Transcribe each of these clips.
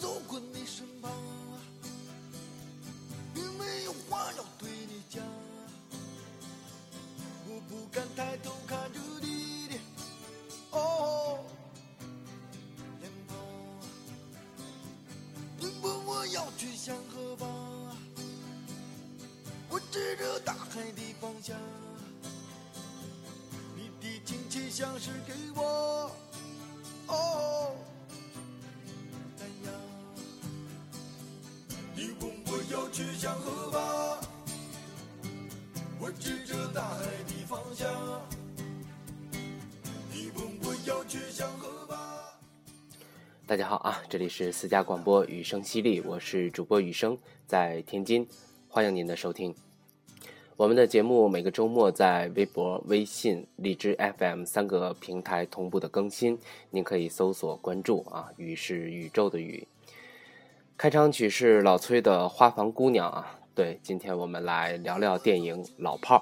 走过你身旁，并没有话要对你讲，我不敢抬头看着你的哦脸庞。你问我要去向何方，我指着大海的方向，你的亲切像是给我要去向何方，我指着大海的方向。你问我要去向何方？大家好啊，这里是私家广播雨声犀利，我是主播雨声，在天津，欢迎您的收听。我们的节目每个周末在微博、微信、荔枝 FM 三个平台同步的更新，您可以搜索关注啊。雨是宇宙的雨。开场曲是老崔的《花房姑娘》啊。对，今天我们来聊聊电影《老炮儿》。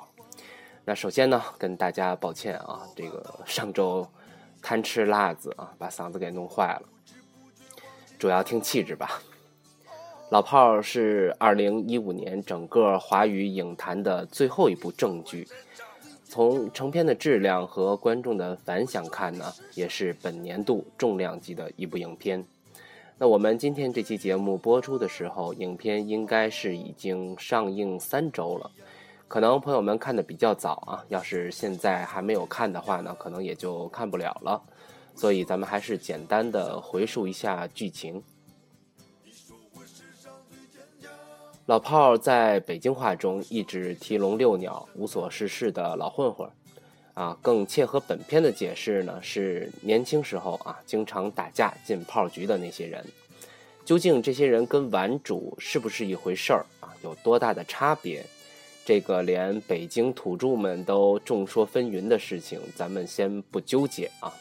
那首先呢，跟大家抱歉啊，这个上周贪吃辣子啊，把嗓子给弄坏了。主要听气质吧。老炮儿是二零一五年整个华语影坛的最后一部正剧，从成片的质量和观众的反响看呢，也是本年度重量级的一部影片。那我们今天这期节目播出的时候，影片应该是已经上映三周了。可能朋友们看的比较早啊，要是现在还没有看的话呢，可能也就看不了了。所以咱们还是简单的回述一下剧情。老炮儿在北京话中一直提笼遛鸟、无所事事的老混混，啊，更切合本片的解释呢，是年轻时候啊经常打架进炮局的那些人。究竟这些人跟玩主是不是一回事儿啊？有多大的差别？这个连北京土著们都众说纷纭的事情，咱们先不纠结啊。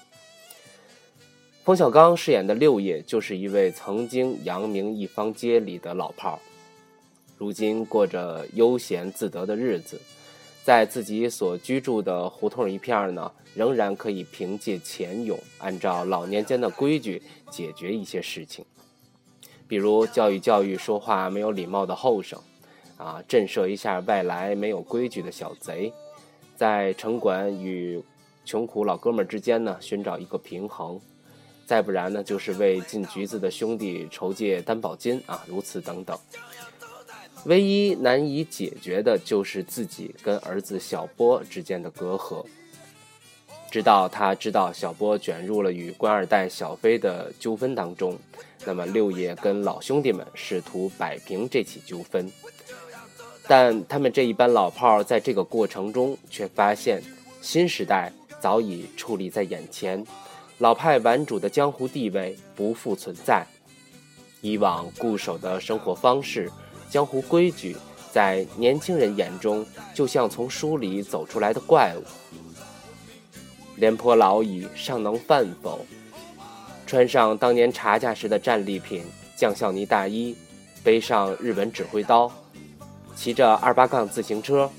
冯小刚饰演的六爷就是一位曾经扬名一方街里的老炮儿，如今过着悠闲自得的日子，在自己所居住的胡同一片呢，仍然可以凭借钱勇，按照老年间的规矩解决一些事情，比如教育教育说话没有礼貌的后生，啊，震慑一下外来没有规矩的小贼，在城管与穷苦老哥们之间呢，寻找一个平衡。再不然呢，就是为进局子的兄弟筹借担保金啊，如此等等。唯一难以解决的就是自己跟儿子小波之间的隔阂。直到他知道小波卷入了与官二代小飞的纠纷当中，那么六爷跟老兄弟们试图摆平这起纠纷，但他们这一班老炮儿在这个过程中却发现，新时代早已矗立在眼前。老派玩主的江湖地位不复存在，以往固守的生活方式、江湖规矩，在年轻人眼中就像从书里走出来的怪物。廉颇老矣，尚能饭否？穿上当年查价时的战利品将校呢大衣，背上日本指挥刀，骑着二八杠自行车，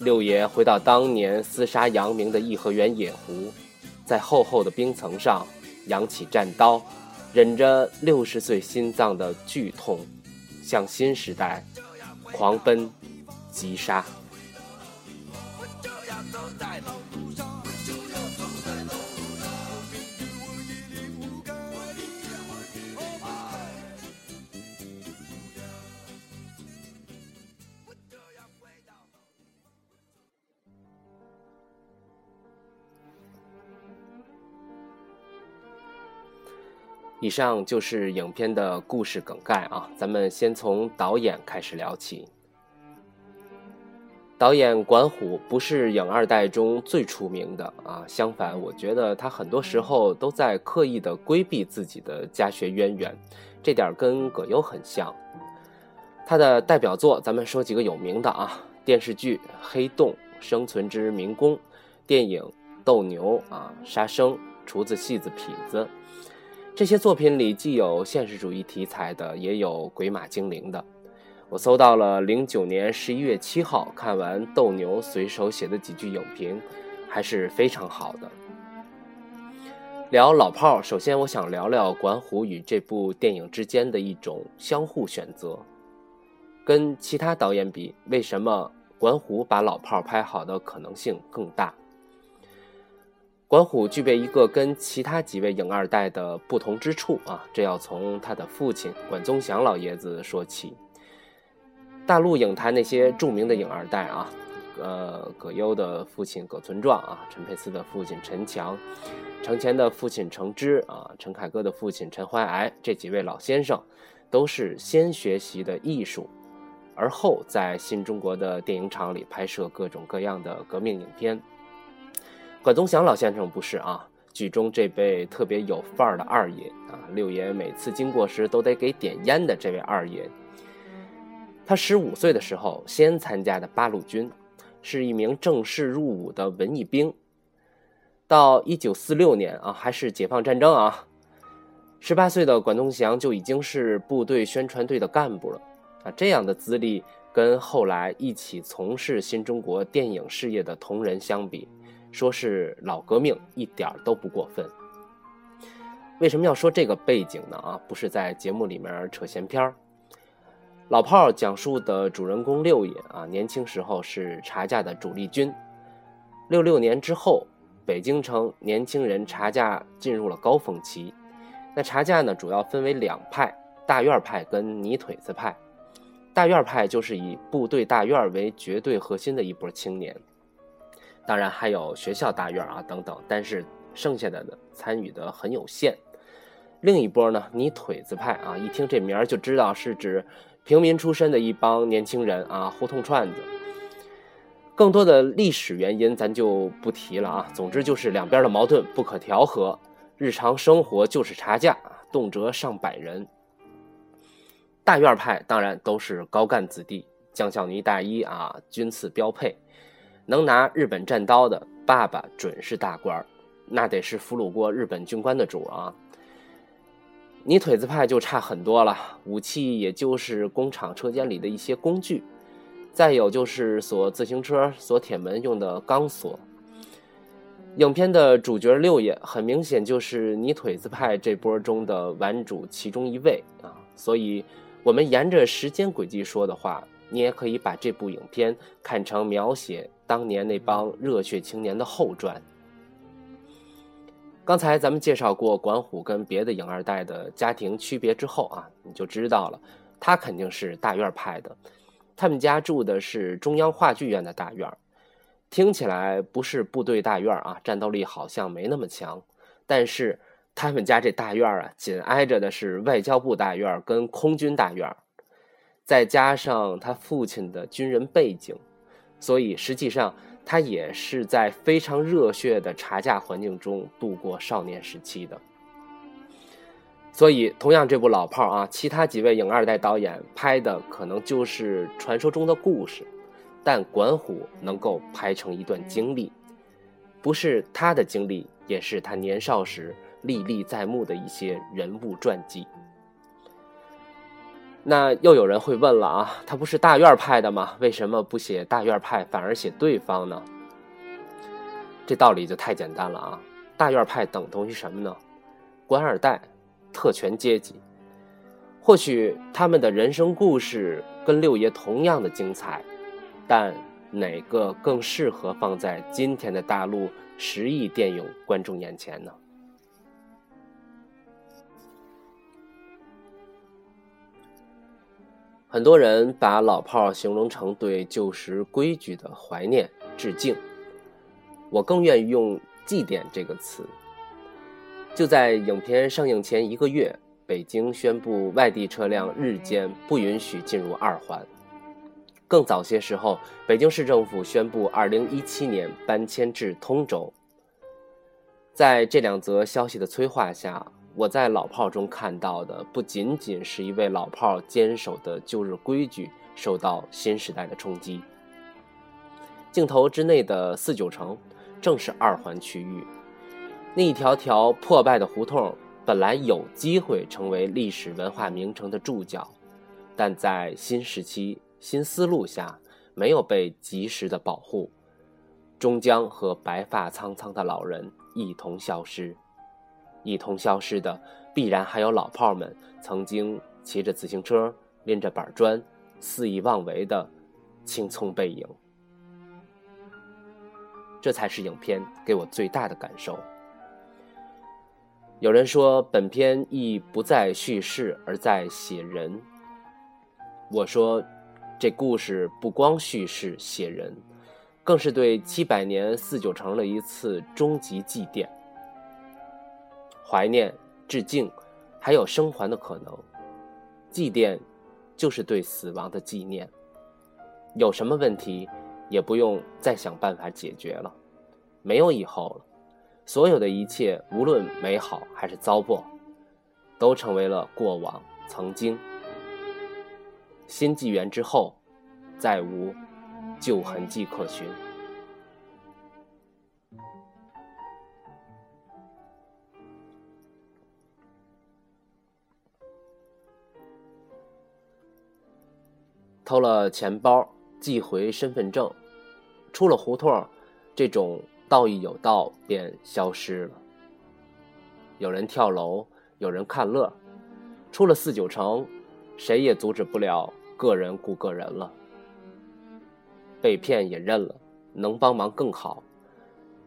六爷回到当年厮杀扬名的颐和园野湖。在厚厚的冰层上扬起战刀，忍着六十岁心脏的剧痛，向新时代狂奔急杀。以上就是影片的故事梗概啊，咱们先从导演开始聊起。导演管虎不是影二代中最出名的啊，相反，我觉得他很多时候都在刻意的规避自己的家学渊源，这点跟葛优很像。他的代表作，咱们说几个有名的啊，电视剧《黑洞》《生存之民工》，电影《斗牛》啊，《杀生》《厨子戏子痞子》。这些作品里既有现实主义题材的，也有鬼马精灵的。我搜到了零九年十一月七号看完斗牛随手写的几句影评，还是非常好的。聊老炮儿，首先我想聊聊管虎与这部电影之间的一种相互选择。跟其他导演比，为什么管虎把老炮儿拍好的可能性更大？管虎具备一个跟其他几位影二代的不同之处啊，这要从他的父亲管宗祥老爷子说起。大陆影坛那些著名的影二代啊，呃，葛优的父亲葛存壮啊，陈佩斯的父亲陈强。程前的父亲程之啊，陈凯歌的父亲陈怀癌，这几位老先生，都是先学习的艺术，而后在新中国的电影厂里拍摄各种各样的革命影片。管宗祥老先生不是啊，剧中这位特别有范儿的二爷啊，六爷每次经过时都得给点烟的这位二爷，他十五岁的时候先参加的八路军，是一名正式入伍的文艺兵。到一九四六年啊，还是解放战争啊，十八岁的管宗祥就已经是部队宣传队的干部了啊。这样的资历，跟后来一起从事新中国电影事业的同仁相比，说是老革命一点儿都不过分。为什么要说这个背景呢？啊，不是在节目里面扯闲篇儿。老炮儿讲述的主人公六爷啊，年轻时候是茶价的主力军，六六年之后。北京城年轻人茶价进入了高峰期，那茶价呢，主要分为两派：大院派跟泥腿子派。大院派就是以部队大院为绝对核心的一波青年，当然还有学校大院啊等等，但是剩下的呢参与的很有限。另一波呢，泥腿子派啊，一听这名儿就知道是指平民出身的一帮年轻人啊，胡同串子。更多的历史原因咱就不提了啊。总之就是两边的矛盾不可调和，日常生活就是差价，动辄上百人。大院派当然都是高干子弟，将校呢大衣啊，军次标配，能拿日本战刀的爸爸准是大官儿那得是俘虏过日本军官的主啊。泥腿子派就差很多了，武器也就是工厂车间里的一些工具。再有就是锁自行车锁铁门用的钢锁。影片的主角六爷很明显就是泥腿子派这波中的顽主其中一位啊，所以，我们沿着时间轨迹说的话，你也可以把这部影片看成描写当年那帮热血青年的后传。刚才咱们介绍过管虎跟别的影二代的家庭区别之后啊，你就知道了，他肯定是大院派的。他们家住的是中央话剧院的大院听起来不是部队大院啊，战斗力好像没那么强。但是他们家这大院啊，紧挨着的是外交部大院跟空军大院再加上他父亲的军人背景，所以实际上他也是在非常热血的查价环境中度过少年时期的。所以，同样这部老炮儿啊，其他几位影二代导演拍的可能就是传说中的故事，但管虎能够拍成一段经历，不是他的经历，也是他年少时历历在目的一些人物传记。那又有人会问了啊，他不是大院派的吗？为什么不写大院派，反而写对方呢？这道理就太简单了啊！大院派等同于什么呢？官二代。特权阶级，或许他们的人生故事跟六爷同样的精彩，但哪个更适合放在今天的大陆十亿电影观众眼前呢？很多人把老炮儿形容成对旧时规矩的怀念、致敬，我更愿意用祭奠这个词。就在影片上映前一个月，北京宣布外地车辆日间不允许进入二环。更早些时候，北京市政府宣布2017年搬迁至通州。在这两则消息的催化下，我在老炮中看到的不仅仅是一位老炮坚守的旧日规矩受到新时代的冲击。镜头之内的四九城，正是二环区域。那一条条破败的胡同，本来有机会成为历史文化名城的注脚，但在新时期新思路下，没有被及时的保护，终将和白发苍苍的老人一同消失。一同消失的，必然还有老炮们曾经骑着自行车、拎着板砖、肆意妄为的青葱背影。这才是影片给我最大的感受。有人说，本片意不在叙事，而在写人。我说，这故事不光叙事写人，更是对七百年四九城的一次终极祭奠。怀念、致敬，还有生还的可能。祭奠，就是对死亡的纪念。有什么问题，也不用再想办法解决了，没有以后了。所有的一切，无论美好还是糟粕，都成为了过往曾经。新纪元之后，再无旧痕迹可寻。偷了钱包，寄回身份证，出了胡同，这种。道义有道，便消失了。有人跳楼，有人看乐。出了四九城，谁也阻止不了个人顾个人了。被骗也认了，能帮忙更好。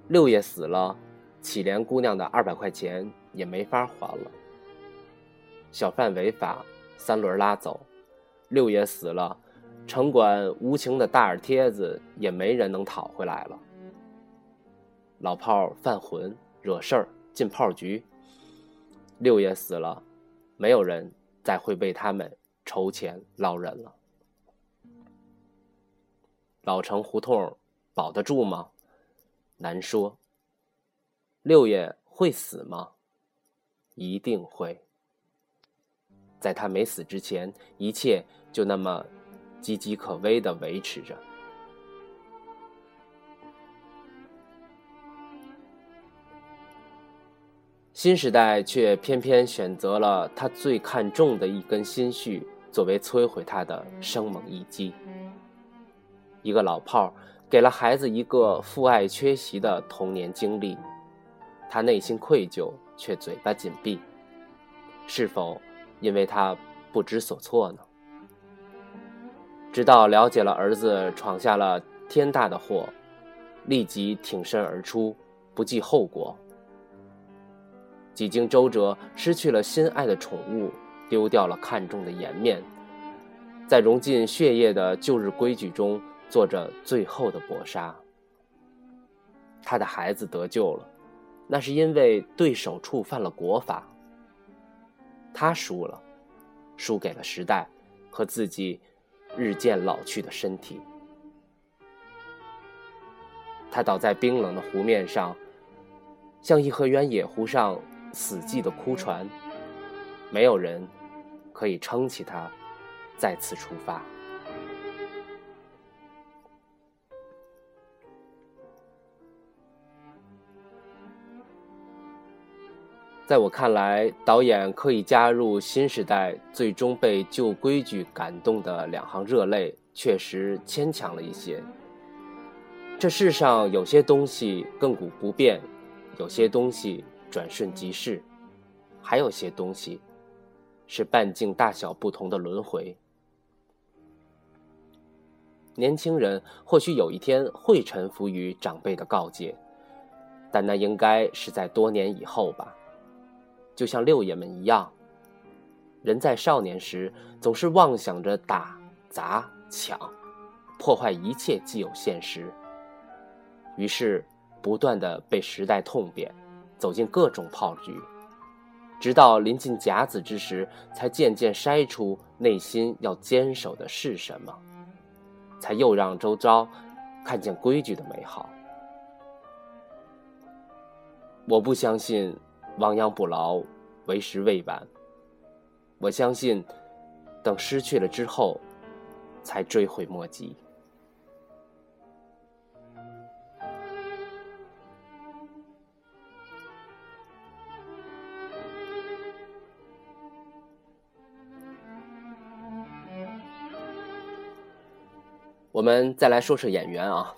六爷死了，乞怜姑娘的二百块钱也没法还了。小贩违法，三轮拉走。六爷死了，城管无情的大耳贴子也没人能讨回来了。老炮犯浑，惹事儿，进炮局。六爷死了，没有人再会为他们筹钱捞人了。老城胡同保得住吗？难说。六爷会死吗？一定会。在他没死之前，一切就那么岌岌可危的维持着。新时代却偏偏选择了他最看重的一根心绪作为摧毁他的生猛一击。一个老炮儿给了孩子一个父爱缺席的童年经历，他内心愧疚，却嘴巴紧闭。是否因为他不知所措呢？直到了解了儿子闯下了天大的祸，立即挺身而出，不计后果。几经周折，失去了心爱的宠物，丢掉了看重的颜面，在融进血液的旧日规矩中做着最后的搏杀。他的孩子得救了，那是因为对手触犯了国法。他输了，输给了时代和自己日渐老去的身体。他倒在冰冷的湖面上，像颐和园野湖上。死寂的枯船，没有人可以撑起他，再次出发。在我看来，导演刻意加入新时代，最终被旧规矩感动的两行热泪，确实牵强了一些。这世上有些东西亘古不变，有些东西。转瞬即逝，还有些东西，是半径大小不同的轮回。年轻人或许有一天会臣服于长辈的告诫，但那应该是在多年以后吧。就像六爷们一样，人在少年时总是妄想着打、砸、抢，破坏一切既有现实，于是不断的被时代痛扁。走进各种炮局，直到临近甲子之时，才渐渐筛出内心要坚守的是什么，才又让周遭看见规矩的美好。我不相信亡羊补牢，为时未晚。我相信，等失去了之后，才追悔莫及。我们再来说说演员啊，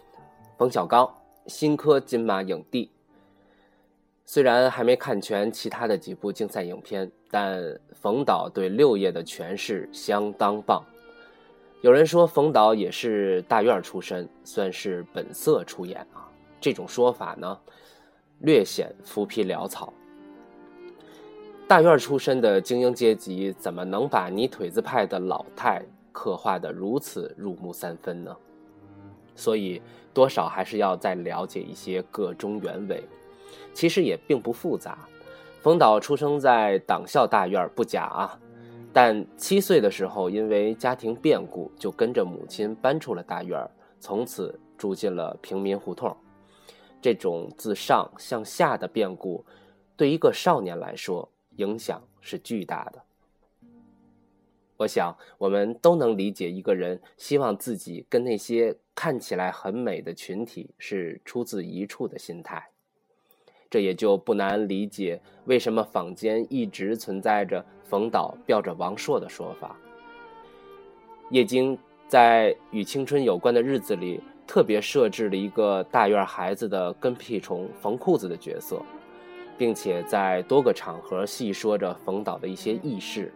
冯小刚，新科金马影帝。虽然还没看全其他的几部竞赛影片，但冯导对六叶的诠释相当棒。有人说冯导也是大院出身，算是本色出演啊。这种说法呢，略显浮皮潦草。大院出身的精英阶级，怎么能把泥腿子派的老太刻画的如此入木三分呢？所以，多少还是要再了解一些个中原委。其实也并不复杂。冯导出生在党校大院不假啊，但七岁的时候因为家庭变故，就跟着母亲搬出了大院，从此住进了平民胡同。这种自上向下的变故，对一个少年来说影响是巨大的。我想我们都能理解一个人希望自己跟那些看起来很美的群体是出自一处的心态。这也就不难理解为什么坊间一直存在着冯导吊着王朔的说法。叶京在与青春有关的日子里，特别设置了一个大院孩子的跟屁虫缝裤子的角色，并且在多个场合细说着冯导的一些轶事。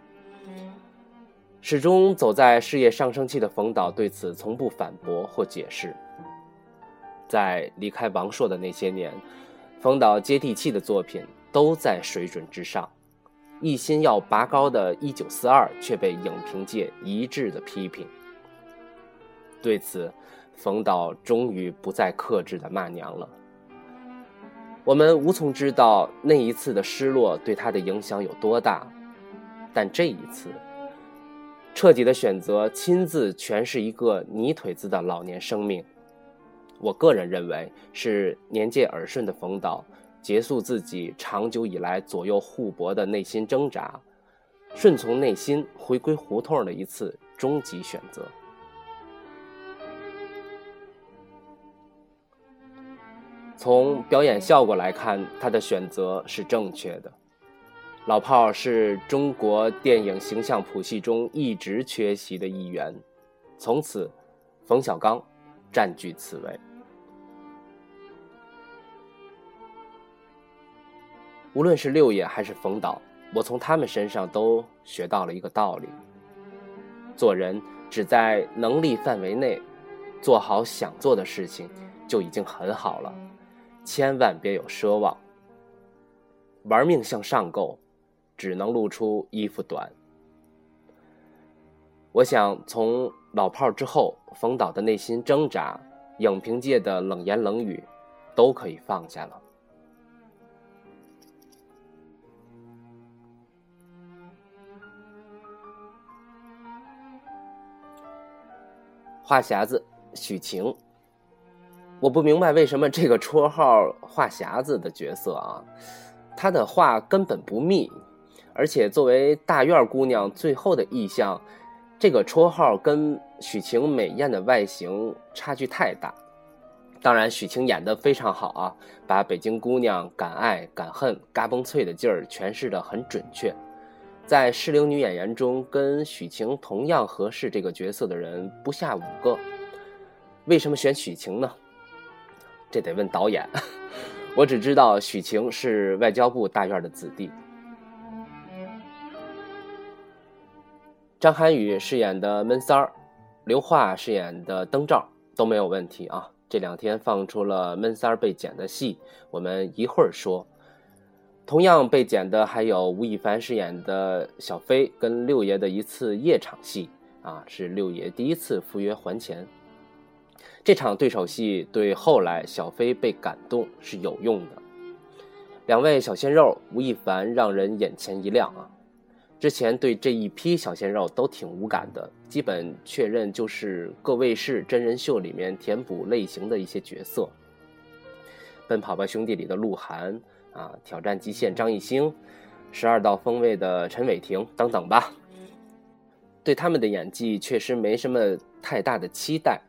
始终走在事业上升期的冯导对此从不反驳或解释。在离开王朔的那些年。冯导接地气的作品都在水准之上，一心要拔高的《一九四二》却被影评界一致的批评。对此，冯导终于不再克制的骂娘了。我们无从知道那一次的失落对他的影响有多大，但这一次，彻底的选择亲自诠释一个泥腿子的老年生命。我个人认为是年届耳顺的冯导结束自己长久以来左右互搏的内心挣扎，顺从内心回归胡同的一次终极选择。从表演效果来看，他的选择是正确的。老炮儿是中国电影形象谱系中一直缺席的一员，从此，冯小刚占据此位。无论是六爷还是冯导，我从他们身上都学到了一个道理：做人只在能力范围内做好想做的事情，就已经很好了，千万别有奢望。玩命向上够，只能露出衣服短。我想从老炮之后，冯导的内心挣扎，影评界的冷言冷语，都可以放下了。话匣子许晴，我不明白为什么这个绰号“话匣子”的角色啊，她的话根本不密，而且作为大院姑娘最后的意象，这个绰号跟许晴美艳的外形差距太大。当然，许晴演的非常好啊，把北京姑娘敢爱敢恨、嘎嘣脆的劲儿诠释的很准确。在适龄女演员中，跟许晴同样合适这个角色的人不下五个。为什么选许晴呢？这得问导演。我只知道许晴是外交部大院的子弟。张涵予饰演的闷三儿，刘桦饰演的灯罩都没有问题啊。这两天放出了闷三儿被剪的戏，我们一会儿说。同样被剪的还有吴亦凡饰演的小飞跟六爷的一次夜场戏啊，是六爷第一次赴约还钱。这场对手戏对后来小飞被感动是有用的。两位小鲜肉，吴亦凡让人眼前一亮啊！之前对这一批小鲜肉都挺无感的，基本确认就是各卫视真人秀里面填补类型的一些角色。奔跑吧兄弟里的鹿晗。啊！挑战极限，张艺兴，十二道锋味的陈伟霆等等吧。对他们的演技确实没什么太大的期待，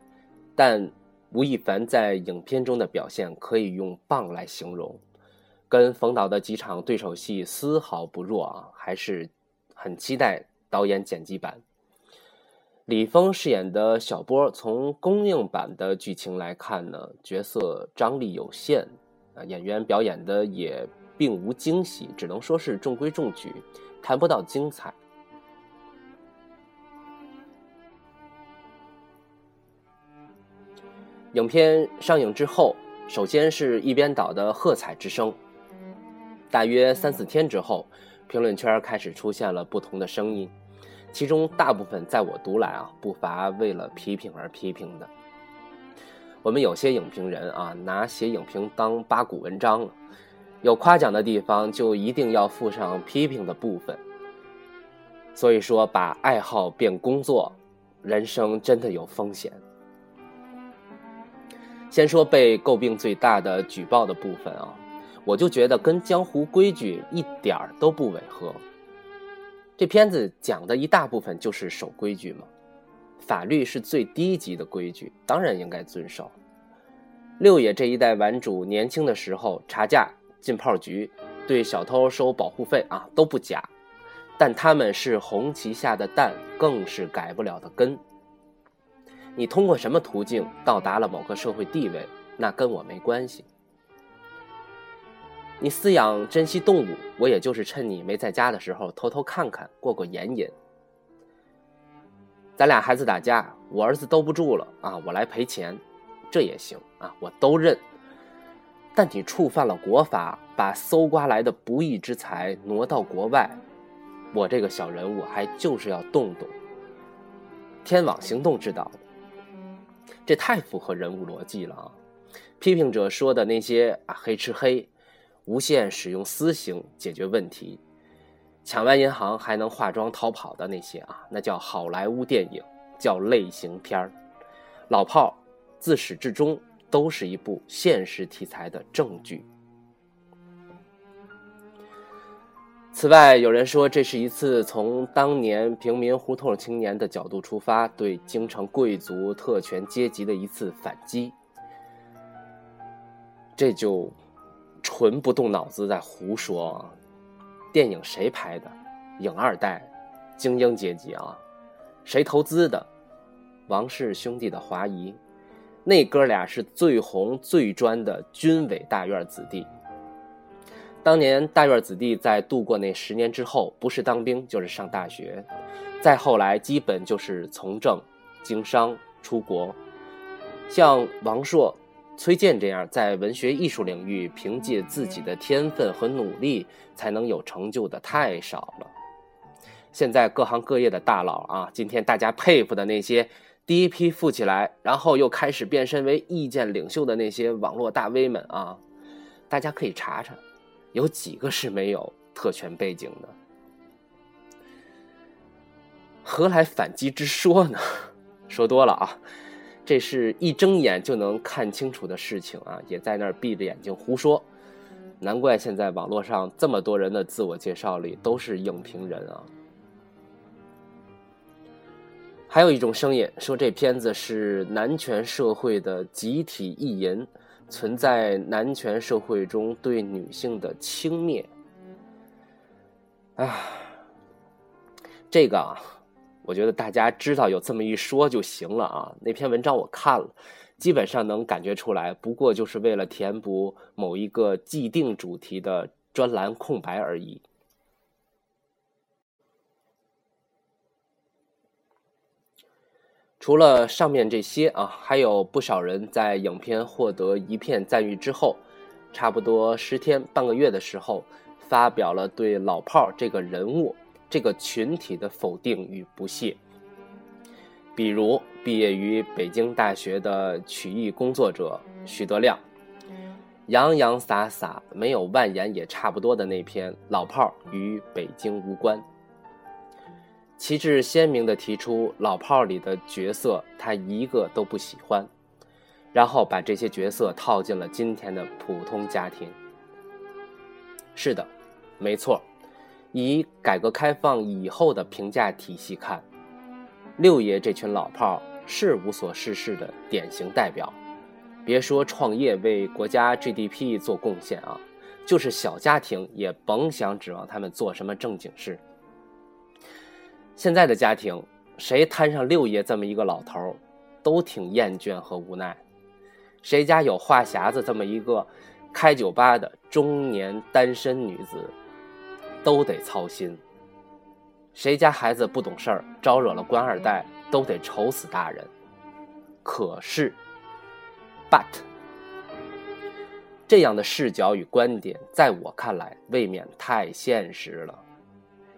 但吴亦凡在影片中的表现可以用棒来形容，跟冯导的几场对手戏丝毫不弱啊！还是很期待导演剪辑版。李峰饰演的小波，从公映版的剧情来看呢，角色张力有限。演员表演的也并无惊喜，只能说是中规中矩，谈不到精彩。影片上映之后，首先是一边倒的喝彩之声。大约三四天之后，评论圈开始出现了不同的声音，其中大部分在我读来啊，不乏为了批评而批评的。我们有些影评人啊，拿写影评当八股文章了，有夸奖的地方就一定要附上批评的部分。所以说，把爱好变工作，人生真的有风险。先说被诟病最大的举报的部分啊，我就觉得跟江湖规矩一点儿都不违和。这片子讲的一大部分就是守规矩嘛，法律是最低级的规矩，当然应该遵守。六爷这一代玩主年轻的时候查价进炮局，对小偷收保护费啊都不假，但他们是红旗下的蛋，更是改不了的根。你通过什么途径到达了某个社会地位，那跟我没关系。你饲养珍稀动物，我也就是趁你没在家的时候偷偷看看，过过眼瘾。咱俩孩子打架，我儿子兜不住了啊，我来赔钱，这也行啊，我都认。但你触犯了国法，把搜刮来的不义之财挪到国外，我这个小人物还就是要动动。天网行动之道。这太符合人物逻辑了啊！批评者说的那些啊黑吃黑，无限使用私刑解决问题，抢完银行还能化妆逃跑的那些啊，那叫好莱坞电影，叫类型片儿。老炮儿自始至终都是一部现实题材的正剧。此外，有人说这是一次从当年平民胡同青年的角度出发，对京城贵族特权阶级的一次反击。这就纯不动脑子在胡说。电影谁拍的？影二代，精英阶级啊！谁投资的？王氏兄弟的华谊。那哥俩是最红最专的军委大院子弟。当年大院子弟在度过那十年之后，不是当兵就是上大学，再后来基本就是从政、经商、出国。像王朔、崔健这样在文学艺术领域凭借自己的天分和努力才能有成就的太少了。现在各行各业的大佬啊，今天大家佩服的那些第一批富起来，然后又开始变身为意见领袖的那些网络大 V 们啊，大家可以查查。有几个是没有特权背景的？何来反击之说呢？说多了啊，这是一睁眼就能看清楚的事情啊，也在那儿闭着眼睛胡说。难怪现在网络上这么多人的自我介绍里都是影评人啊。还有一种声音说这片子是男权社会的集体意淫。存在男权社会中对女性的轻蔑，啊，这个啊，我觉得大家知道有这么一说就行了啊。那篇文章我看了，基本上能感觉出来，不过就是为了填补某一个既定主题的专栏空白而已。除了上面这些啊，还有不少人在影片获得一片赞誉之后，差不多十天半个月的时候，发表了对老炮儿这个人物、这个群体的否定与不屑。比如毕业于北京大学的曲艺工作者徐德亮，洋洋洒洒没有万言也差不多的那篇《老炮儿与北京无关》。旗帜鲜明地提出老炮儿里的角色，他一个都不喜欢，然后把这些角色套进了今天的普通家庭。是的，没错，以改革开放以后的评价体系看，六爷这群老炮儿是无所事事的典型代表。别说创业为国家 GDP 做贡献啊，就是小家庭也甭想指望他们做什么正经事。现在的家庭，谁摊上六爷这么一个老头儿，都挺厌倦和无奈。谁家有话匣子这么一个开酒吧的中年单身女子，都得操心。谁家孩子不懂事儿，招惹了官二代，都得愁死大人。可是，but，这样的视角与观点，在我看来，未免太现实了。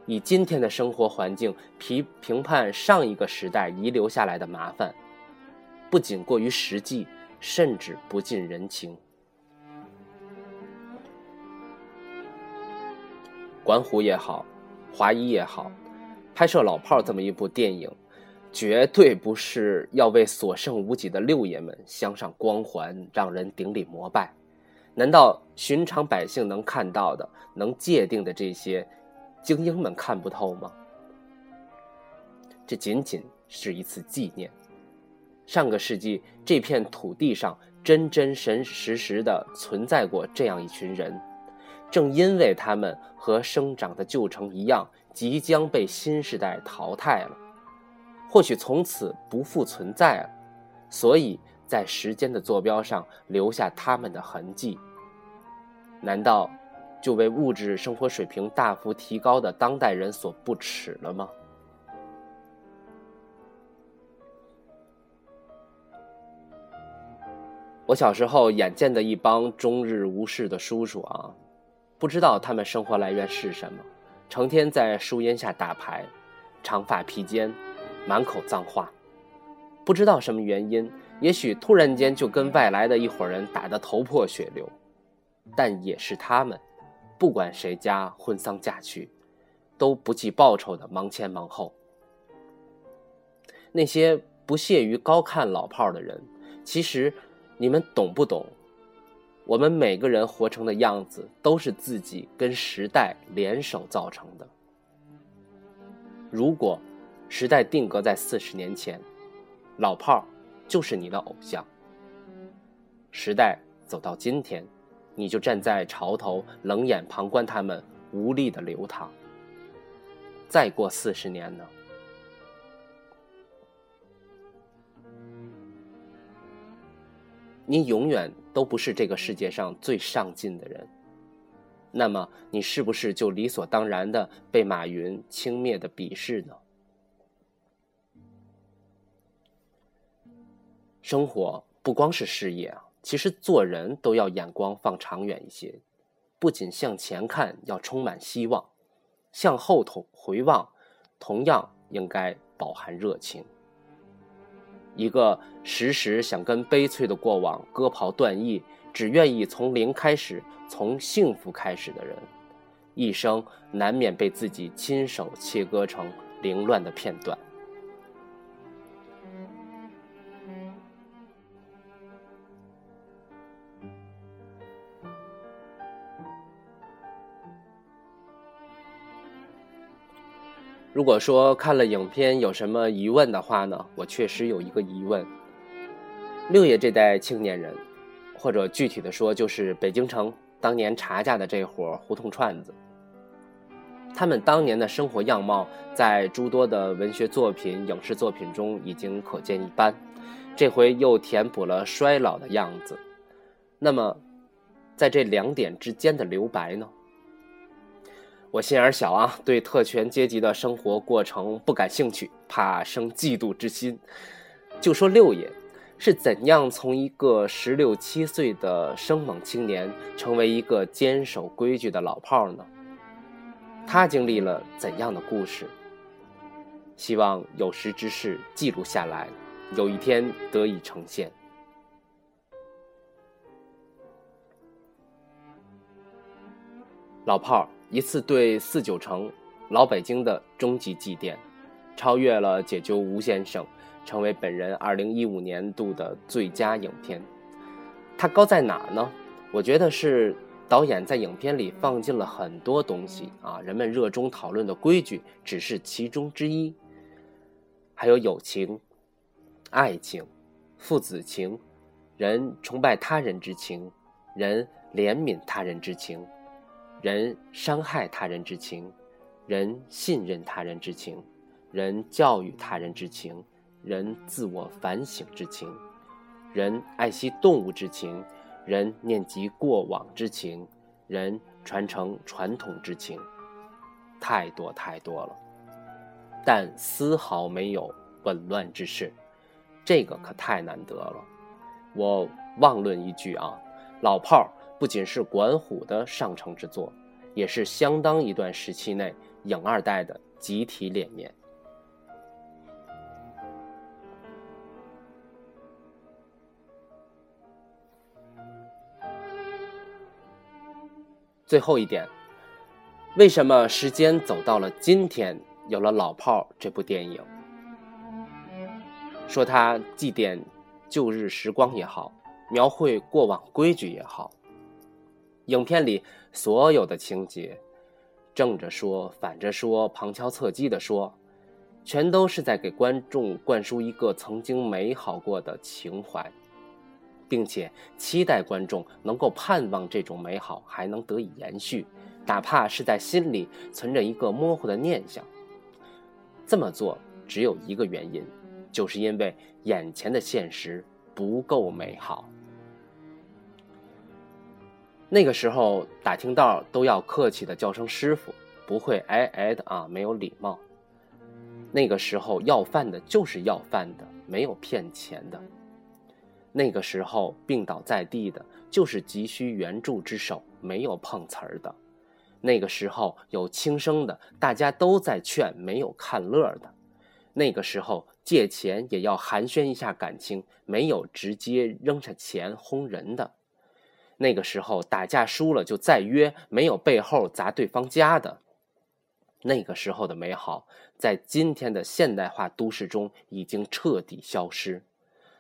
以今天的生活环境评评判上一个时代遗留下来的麻烦，不仅过于实际，甚至不近人情。管虎也好，华谊也好，拍摄《老炮儿》这么一部电影，绝对不是要为所剩无几的六爷们镶上光环，让人顶礼膜拜。难道寻常百姓能看到的、能界定的这些，精英们看不透吗？这仅仅是一次纪念。上个世纪，这片土地上真真神实实的存在过这样一群人。正因为他们和生长的旧城一样，即将被新时代淘汰了，或许从此不复存在了，所以在时间的坐标上留下他们的痕迹。难道就为物质生活水平大幅提高的当代人所不耻了吗？我小时候眼见的一帮终日无事的叔叔啊。不知道他们生活来源是什么，成天在树荫下打牌，长发披肩，满口脏话。不知道什么原因，也许突然间就跟外来的一伙人打得头破血流，但也是他们，不管谁家婚丧嫁娶，都不计报酬的忙前忙后。那些不屑于高看老炮的人，其实你们懂不懂？我们每个人活成的样子，都是自己跟时代联手造成的。如果时代定格在四十年前，老炮儿就是你的偶像；时代走到今天，你就站在潮头，冷眼旁观他们无力的流淌。再过四十年呢？你永远都不是这个世界上最上进的人，那么你是不是就理所当然的被马云轻蔑的鄙视呢？生活不光是事业啊，其实做人都要眼光放长远一些，不仅向前看要充满希望，向后头回望，同样应该饱含热情。一个时时想跟悲催的过往割袍断义，只愿意从零开始，从幸福开始的人，一生难免被自己亲手切割成凌乱的片段。如果说看了影片有什么疑问的话呢？我确实有一个疑问：六爷这代青年人，或者具体的说，就是北京城当年查价的这伙胡同串子，他们当年的生活样貌，在诸多的文学作品、影视作品中已经可见一斑，这回又填补了衰老的样子。那么，在这两点之间的留白呢？我心眼小啊，对特权阶级的生活过程不感兴趣，怕生嫉妒之心。就说六爷是怎样从一个十六七岁的生猛青年，成为一个坚守规矩的老炮呢？他经历了怎样的故事？希望有识之士记录下来，有一天得以呈现。老炮儿。一次对四九城、老北京的终极祭奠，超越了《解救吴先生》，成为本人二零一五年度的最佳影片。它高在哪呢？我觉得是导演在影片里放进了很多东西啊，人们热衷讨论的规矩只是其中之一，还有友情、爱情、父子情、人崇拜他人之情、人怜悯他人之情。人伤害他人之情，人信任他人之情，人教育他人之情，人自我反省之情，人爱惜动物之情，人念及过往之情，人传承传统之情，太多太多了，但丝毫没有紊乱之势，这个可太难得了。我妄论一句啊，老炮儿不仅是管虎的上乘之作，也是相当一段时期内影二代的集体脸面。最后一点，为什么时间走到了今天，有了《老炮儿》这部电影？说它祭奠旧日时光也好，描绘过往规矩也好，影片里所有的情节，正着说、反着说、旁敲侧击的说，全都是在给观众灌输一个曾经美好过的情怀。并且期待观众能够盼望这种美好还能得以延续，哪怕是在心里存着一个模糊的念想。这么做只有一个原因，就是因为眼前的现实不够美好。那个时候打听道都要客气的叫声师傅，不会挨挨的啊，没有礼貌。那个时候要饭的就是要饭的，没有骗钱的。那个时候病倒在地的，就是急需援助之手，没有碰瓷儿的；那个时候有轻生的，大家都在劝，没有看乐的；那个时候借钱也要寒暄一下感情，没有直接扔下钱轰人的；那个时候打架输了就再约，没有背后砸对方家的；那个时候的美好，在今天的现代化都市中已经彻底消失，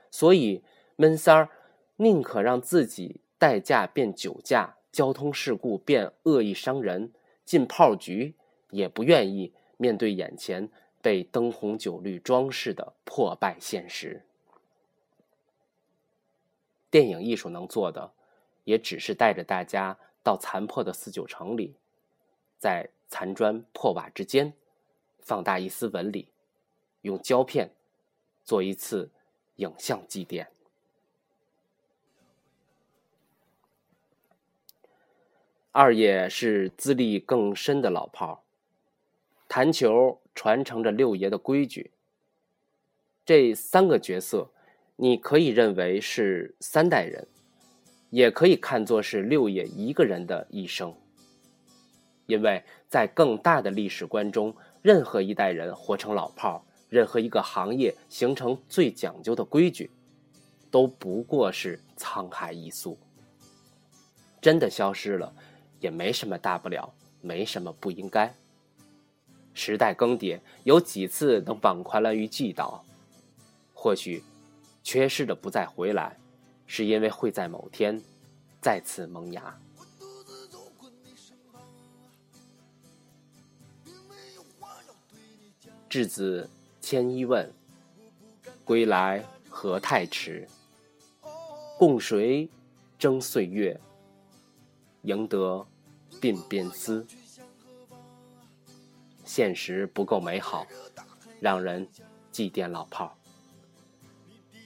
所以。闷三儿宁可让自己代驾变酒驾，交通事故变恶意伤人，进炮局，也不愿意面对眼前被灯红酒绿装饰的破败现实。电影艺术能做的，也只是带着大家到残破的四九城里，在残砖破瓦之间，放大一丝纹理，用胶片做一次影像祭奠。二爷是资历更深的老炮弹球传承着六爷的规矩。这三个角色，你可以认为是三代人，也可以看作是六爷一个人的一生。因为在更大的历史观中，任何一代人活成老炮儿任何一个行业形成最讲究的规矩，都不过是沧海一粟。真的消失了。也没什么大不了，没什么不应该。时代更迭，有几次能网宽了于既倒？或许，缺失的不再回来，是因为会在某天再次萌芽。稚子千一问，归来何太迟？共谁争岁月？赢得。鬓边丝，现实不够美好，让人祭奠老炮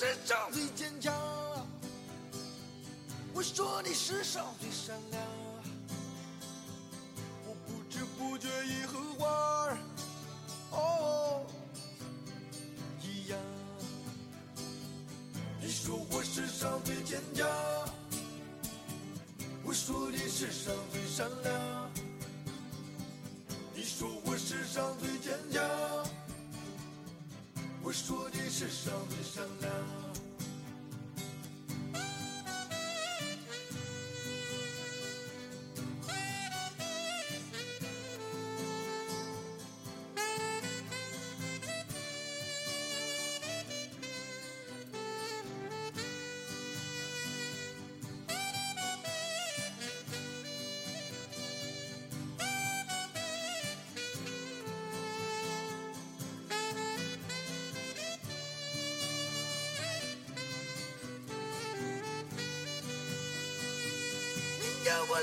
世上最坚强我说你世上最善良我不知不觉已和花儿哦一样。你说我世上最坚强我说你世上最善良。我说的是上对上啊。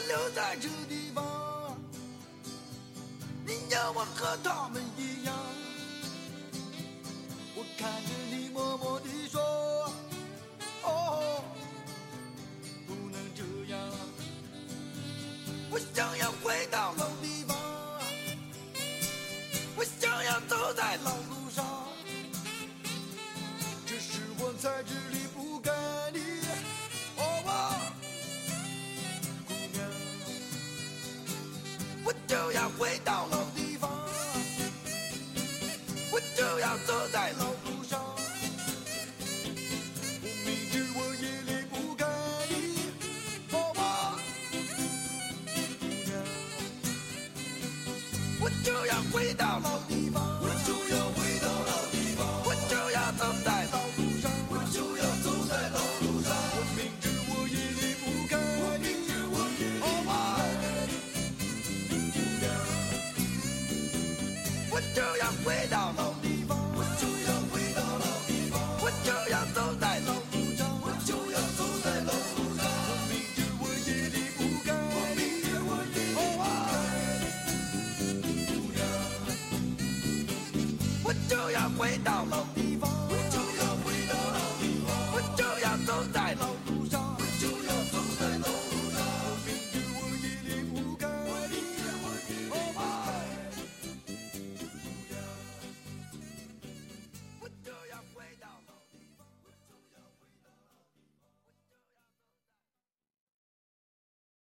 留在这地方。你要我喝汤在老路上，我明知我也离不开你，妈妈，我就要回到老地方。cuenta.